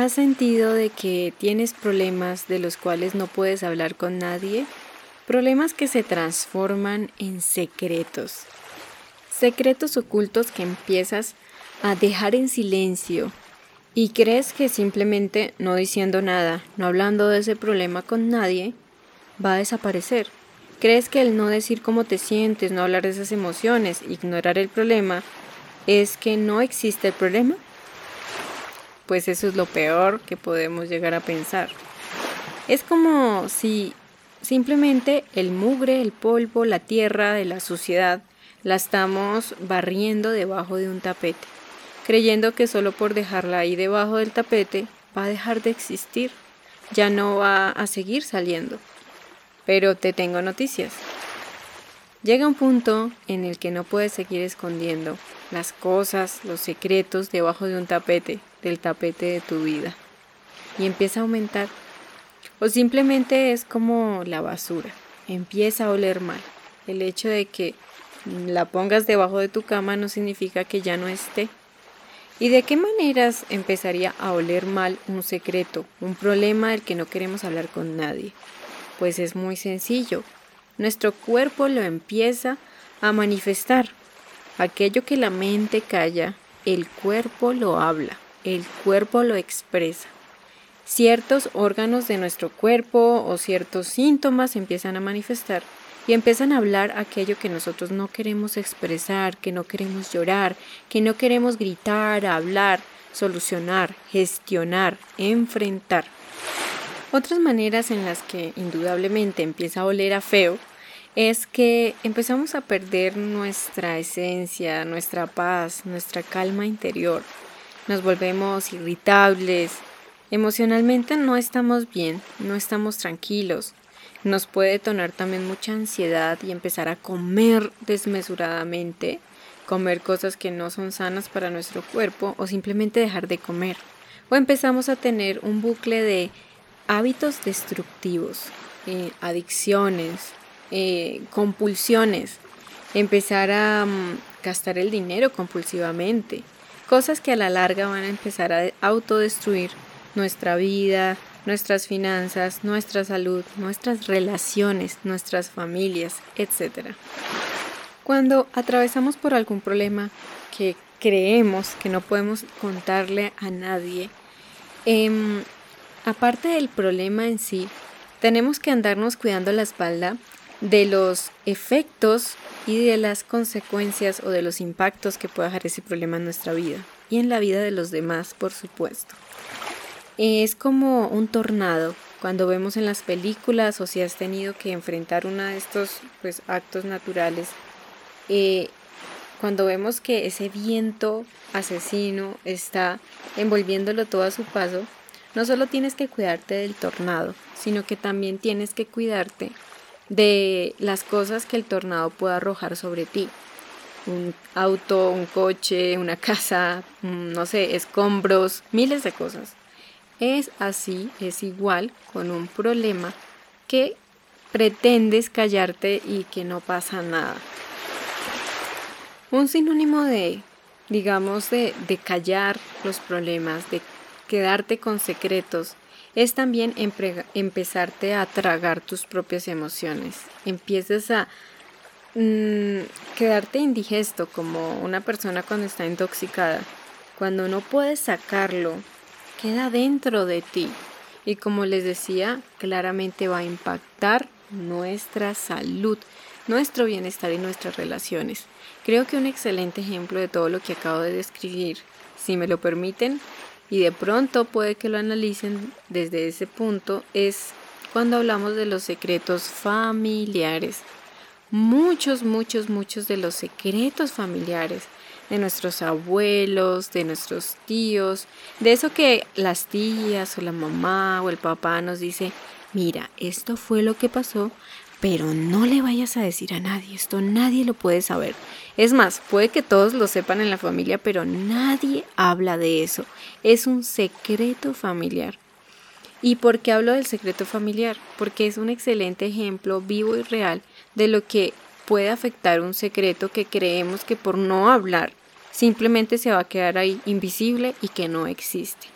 ¿Has sentido de que tienes problemas de los cuales no puedes hablar con nadie? Problemas que se transforman en secretos. Secretos ocultos que empiezas a dejar en silencio y crees que simplemente no diciendo nada, no hablando de ese problema con nadie, va a desaparecer. ¿Crees que el no decir cómo te sientes, no hablar de esas emociones, ignorar el problema, es que no existe el problema? Pues eso es lo peor que podemos llegar a pensar. Es como si simplemente el mugre, el polvo, la tierra de la suciedad la estamos barriendo debajo de un tapete creyendo que solo por dejarla ahí debajo del tapete va a dejar de existir, ya no va a seguir saliendo. Pero te tengo noticias. Llega un punto en el que no puedes seguir escondiendo las cosas, los secretos debajo de un tapete, del tapete de tu vida. Y empieza a aumentar. O simplemente es como la basura. Empieza a oler mal. El hecho de que la pongas debajo de tu cama no significa que ya no esté. ¿Y de qué maneras empezaría a oler mal un secreto, un problema del que no queremos hablar con nadie? Pues es muy sencillo. Nuestro cuerpo lo empieza a manifestar. Aquello que la mente calla, el cuerpo lo habla, el cuerpo lo expresa. Ciertos órganos de nuestro cuerpo o ciertos síntomas empiezan a manifestar y empiezan a hablar aquello que nosotros no queremos expresar, que no queremos llorar, que no queremos gritar, hablar, solucionar, gestionar, enfrentar. Otras maneras en las que indudablemente empieza a oler a feo es que empezamos a perder nuestra esencia, nuestra paz, nuestra calma interior. Nos volvemos irritables, emocionalmente no estamos bien, no estamos tranquilos, nos puede detonar también mucha ansiedad y empezar a comer desmesuradamente, comer cosas que no son sanas para nuestro cuerpo o simplemente dejar de comer. O empezamos a tener un bucle de hábitos destructivos, eh, adicciones, eh, compulsiones, empezar a mm, gastar el dinero compulsivamente, cosas que a la larga van a empezar a autodestruir nuestra vida, nuestras finanzas, nuestra salud, nuestras relaciones, nuestras familias, etc. Cuando atravesamos por algún problema que creemos que no podemos contarle a nadie, em, aparte del problema en sí, tenemos que andarnos cuidando la espalda de los efectos y de las consecuencias o de los impactos que puede dejar ese problema en nuestra vida y en la vida de los demás, por supuesto. Es como un tornado. Cuando vemos en las películas o si has tenido que enfrentar uno de estos pues, actos naturales, eh, cuando vemos que ese viento asesino está envolviéndolo todo a su paso, no solo tienes que cuidarte del tornado, sino que también tienes que cuidarte de las cosas que el tornado pueda arrojar sobre ti. Un auto, un coche, una casa, no sé, escombros, miles de cosas. Es así, es igual con un problema que pretendes callarte y que no pasa nada. Un sinónimo de, digamos, de, de callar los problemas, de quedarte con secretos, es también empezarte a tragar tus propias emociones. Empiezas a mm, quedarte indigesto como una persona cuando está intoxicada. Cuando no puedes sacarlo queda dentro de ti y como les decía, claramente va a impactar nuestra salud, nuestro bienestar y nuestras relaciones. Creo que un excelente ejemplo de todo lo que acabo de describir, si me lo permiten, y de pronto puede que lo analicen desde ese punto, es cuando hablamos de los secretos familiares. Muchos, muchos, muchos de los secretos familiares de nuestros abuelos, de nuestros tíos, de eso que las tías o la mamá o el papá nos dice, mira, esto fue lo que pasó, pero no le vayas a decir a nadie, esto nadie lo puede saber. Es más, puede que todos lo sepan en la familia, pero nadie habla de eso. Es un secreto familiar. ¿Y por qué hablo del secreto familiar? Porque es un excelente ejemplo vivo y real de lo que puede afectar un secreto que creemos que por no hablar simplemente se va a quedar ahí invisible y que no existe.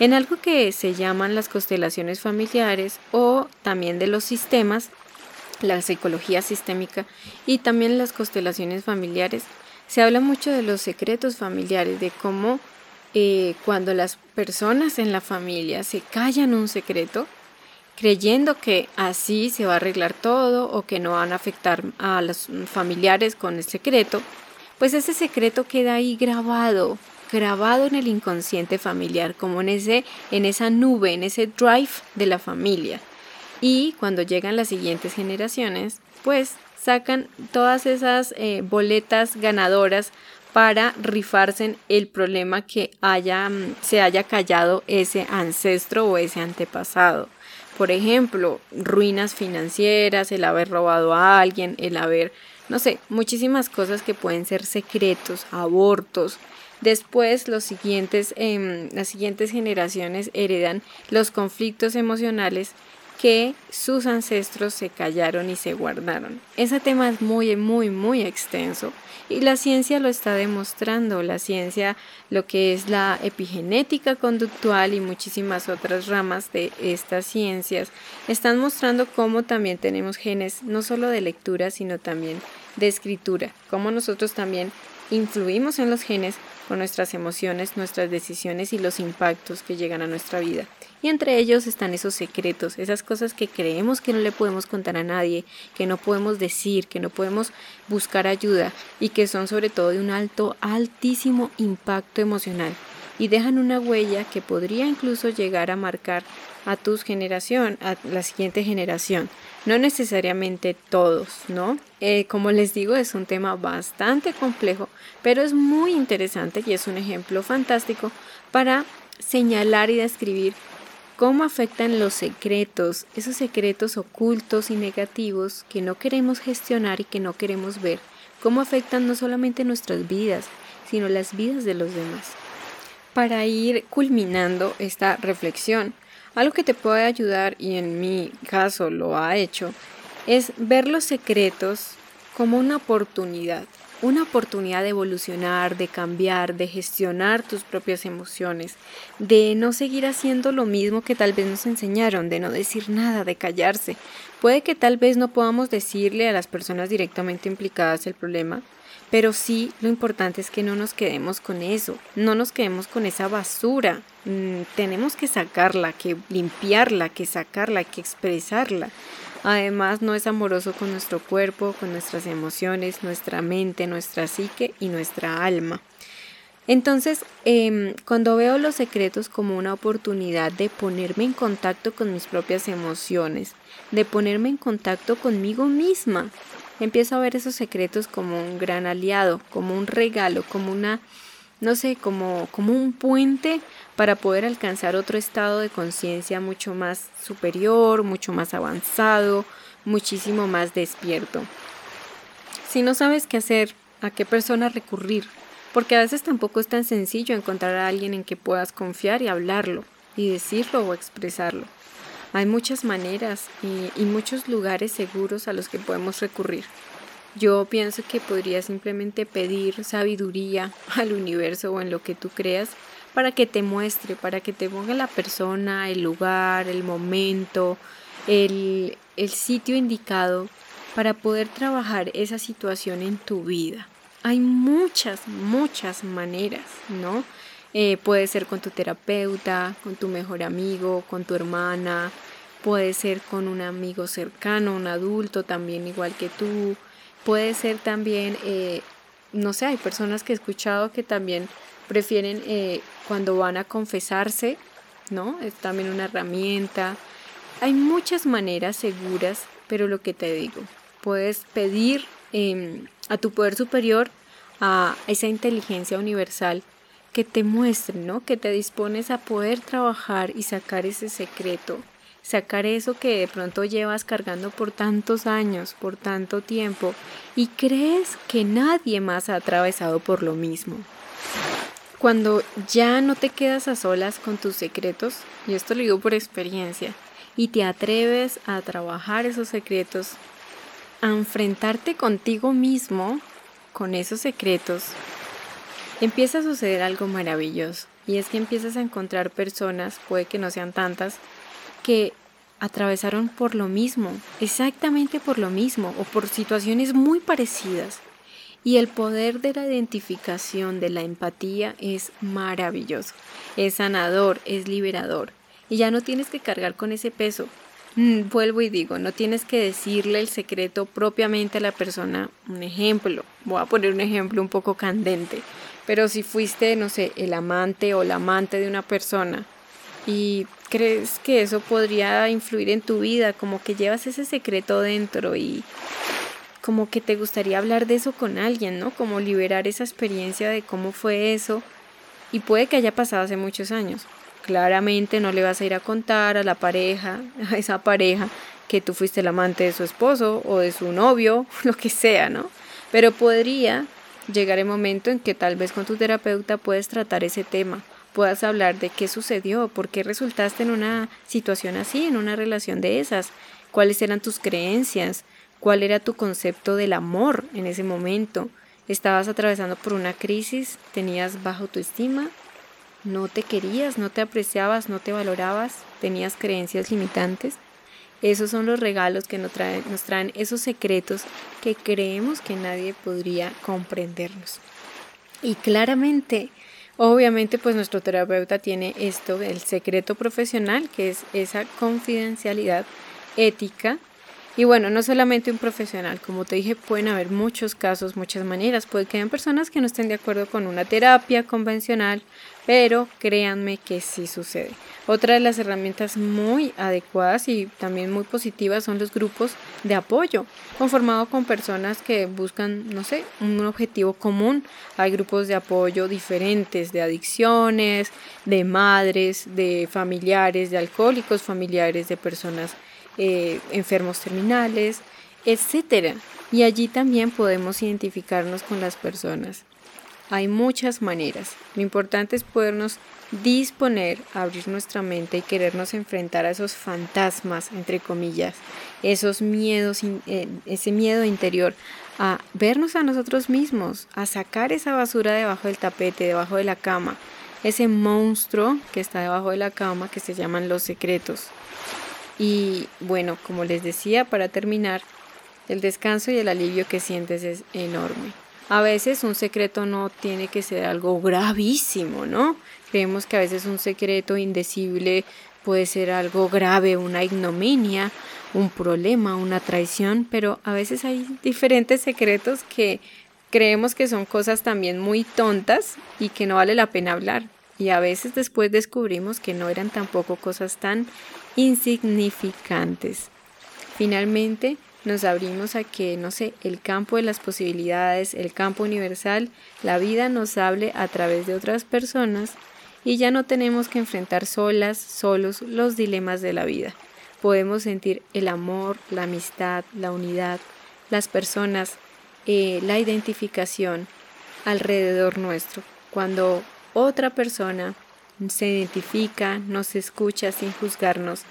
en algo que se llaman las constelaciones familiares o también de los sistemas, la psicología sistémica y también las constelaciones familiares, se habla mucho de los secretos familiares, de cómo eh, cuando las personas en la familia se callan un secreto, creyendo que así se va a arreglar todo o que no van a afectar a los familiares con el secreto, pues ese secreto queda ahí grabado, grabado en el inconsciente familiar, como en ese en esa nube, en ese drive de la familia. Y cuando llegan las siguientes generaciones, pues sacan todas esas eh, boletas ganadoras para rifarse el problema que haya, mm, se haya callado ese ancestro o ese antepasado. Por ejemplo, ruinas financieras, el haber robado a alguien, el haber, no sé, muchísimas cosas que pueden ser secretos, abortos. Después los siguientes, em, las siguientes generaciones heredan los conflictos emocionales que sus ancestros se callaron y se guardaron. Ese tema es muy, muy, muy extenso y la ciencia lo está demostrando. La ciencia, lo que es la epigenética conductual y muchísimas otras ramas de estas ciencias, están mostrando cómo también tenemos genes no solo de lectura, sino también de escritura, cómo nosotros también influimos en los genes con nuestras emociones, nuestras decisiones y los impactos que llegan a nuestra vida. Y entre ellos están esos secretos, esas cosas que creemos que no le podemos contar a nadie, que no podemos decir, que no podemos buscar ayuda y que son sobre todo de un alto, altísimo impacto emocional y dejan una huella que podría incluso llegar a marcar a tu generación, a la siguiente generación. No necesariamente todos, ¿no? Eh, como les digo, es un tema bastante complejo, pero es muy interesante y es un ejemplo fantástico para señalar y describir cómo afectan los secretos, esos secretos ocultos y negativos que no queremos gestionar y que no queremos ver, cómo afectan no solamente nuestras vidas, sino las vidas de los demás. Para ir culminando esta reflexión, algo que te puede ayudar, y en mi caso lo ha hecho, es ver los secretos como una oportunidad, una oportunidad de evolucionar, de cambiar, de gestionar tus propias emociones, de no seguir haciendo lo mismo que tal vez nos enseñaron, de no decir nada, de callarse. Puede que tal vez no podamos decirle a las personas directamente implicadas el problema, pero sí lo importante es que no nos quedemos con eso, no nos quedemos con esa basura. Mm, tenemos que sacarla, que limpiarla, que sacarla, que expresarla. Además, no es amoroso con nuestro cuerpo, con nuestras emociones, nuestra mente, nuestra psique y nuestra alma. Entonces, em, cuando veo los secretos como una oportunidad de ponerme en contacto con mis propias emociones, de ponerme en contacto conmigo misma, empiezo a ver esos secretos como un gran aliado, como un regalo, como una, no sé, como, como un puente para poder alcanzar otro estado de conciencia mucho más superior, mucho más avanzado, muchísimo más despierto. Si no sabes qué hacer, a qué persona recurrir, porque a veces tampoco es tan sencillo encontrar a alguien en que puedas confiar y hablarlo, y decirlo o expresarlo. Hay muchas maneras y, y, muchos lugares seguros a los que podemos recurrir. Yo pienso que podría simplemente pedir sabiduría al universo o en lo que tú creas para que te muestre, para que te ponga la persona, el lugar, el momento, el, el sitio indicado para poder trabajar esa situación en tu vida. Hay muchas, muchas maneras, ¿no? Eh, puede ser con tu terapeuta, con tu mejor amigo, con tu hermana, puede ser con un amigo cercano, un adulto también igual que tú, puede ser también, eh, no sé, hay personas que he escuchado que también prefieren eh, cuando van a confesarse, ¿no? Es también una herramienta. Hay muchas maneras seguras, pero lo que te digo, puedes pedir em, a tu poder superior, a esa inteligencia universal, que te muestre, ¿no? Que te dispones a poder trabajar y sacar ese secreto, sacar eso que de pronto llevas cargando por tantos años, por tanto tiempo, y crees que nadie más ha atravesado por lo mismo. Cuando ya no te quedas a solas con tus secretos, y esto lo digo por experiencia, y te atreves a trabajar esos secretos, a enfrentarte contigo mismo con esos secretos, empieza a suceder algo maravilloso. Y es que empiezas a encontrar personas, puede que no sean tantas, que atravesaron por lo mismo, exactamente por lo mismo, o por situaciones muy parecidas. Y el poder de la identificación, de la empatía, es maravilloso, es sanador, es liberador. Y ya no tienes que cargar con ese peso. Mm, vuelvo y digo, no tienes que decirle el secreto propiamente a la persona. Un ejemplo, voy a poner un ejemplo un poco candente, pero si fuiste, no sé, el amante o la amante de una persona y crees que eso podría influir en tu vida, como que llevas ese secreto dentro y como que te gustaría hablar de eso con alguien, ¿no? Como liberar esa experiencia de cómo fue eso y puede que haya pasado hace muchos años. Claramente no le vas a ir a contar a la pareja, a esa pareja, que tú fuiste el amante de su esposo o de su novio, lo que sea, ¿no? Pero podría llegar el momento en que tal vez con tu terapeuta puedes tratar ese tema, puedas hablar de qué sucedió, por qué resultaste en una situación así, en una relación de esas, cuáles eran tus creencias, cuál era tu concepto del amor en ese momento. ¿Estabas atravesando por una crisis? ¿Tenías baja autoestima? no te querías, no te apreciabas, no te valorabas, tenías creencias limitantes. Esos son los regalos que nos traen, nos traen esos secretos que creemos que nadie podría comprendernos. Y claramente, obviamente, pues nuestro terapeuta tiene esto, el secreto profesional, que es esa confidencialidad ética y bueno, no solamente un profesional, como te dije, pueden haber muchos casos, muchas maneras. Puede que hayan personas que no estén de acuerdo con una terapia convencional, pero créanme que sí sucede. Otra de las herramientas muy adecuadas y también muy positivas son los grupos de apoyo, conformados con personas que buscan, no sé, un objetivo común. Hay grupos de apoyo diferentes, de adicciones, de madres, de familiares, de alcohólicos, familiares de personas eh, enfermos terminales, etcétera. Y allí también podemos identificarnos con las personas. Hay muchas maneras. Lo importante es podernos disponer abrir nuestra mente y querernos enfrentar a esos fantasmas, entre comillas, esos miedos, eh, ese miedo interior, a vernos a nosotros mismos, a sacar esa basura debajo del tapete, debajo de la cama, ese monstruo que está debajo de la cama que se llaman los secretos. Y bueno, como les decía, para terminar, el descanso y el alivio que sientes es enorme. A veces un secreto no tiene que ser algo gravísimo, ¿no? Creemos que a veces un secreto indecible puede ser algo grave, una ignominia, un problema, una traición, pero a veces hay diferentes secretos que creemos que son cosas también muy tontas y que no vale la pena hablar. Y a veces después descubrimos que no eran tampoco cosas tan insignificantes. Finalmente, nos abrimos a que, no sé, el campo de las posibilidades, el campo universal, la vida nos hable a través de otras personas y ya no tenemos que enfrentar solas, solos los dilemas de la vida. Podemos sentir el amor, la amistad, la unidad, las personas, eh, la identificación alrededor nuestro. Cuando otra persona se identifica, nos escucha sin juzgarnos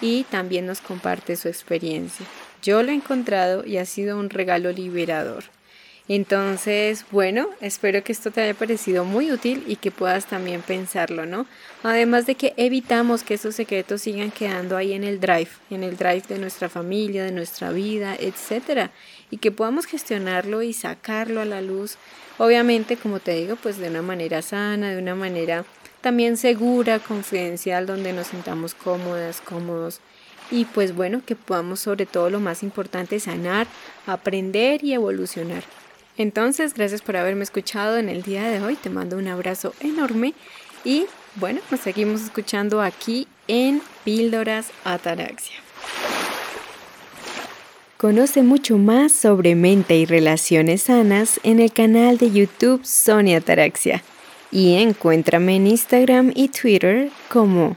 y también nos comparte su experiencia. Yo lo he encontrado y ha sido un regalo liberador. Entonces, bueno, espero que esto te haya parecido muy útil y que puedas también pensarlo, ¿no? Además de que evitamos que esos secretos sigan quedando ahí en el drive, en el drive de nuestra familia, de nuestra vida, etcétera, y que podamos gestionarlo y sacarlo a la luz, obviamente, como te digo, pues de una manera sana, de una manera también segura, confidencial, donde nos sintamos cómodas, cómodos y pues bueno, que podamos sobre todo lo más importante sanar, aprender y evolucionar. Entonces, gracias por haberme escuchado en el día de hoy, te mando un abrazo enorme y bueno, nos seguimos escuchando aquí en Píldoras Ataraxia. Conoce mucho más sobre mente y relaciones sanas en el canal de YouTube Sonia Ataraxia y encuéntrame en Instagram y Twitter como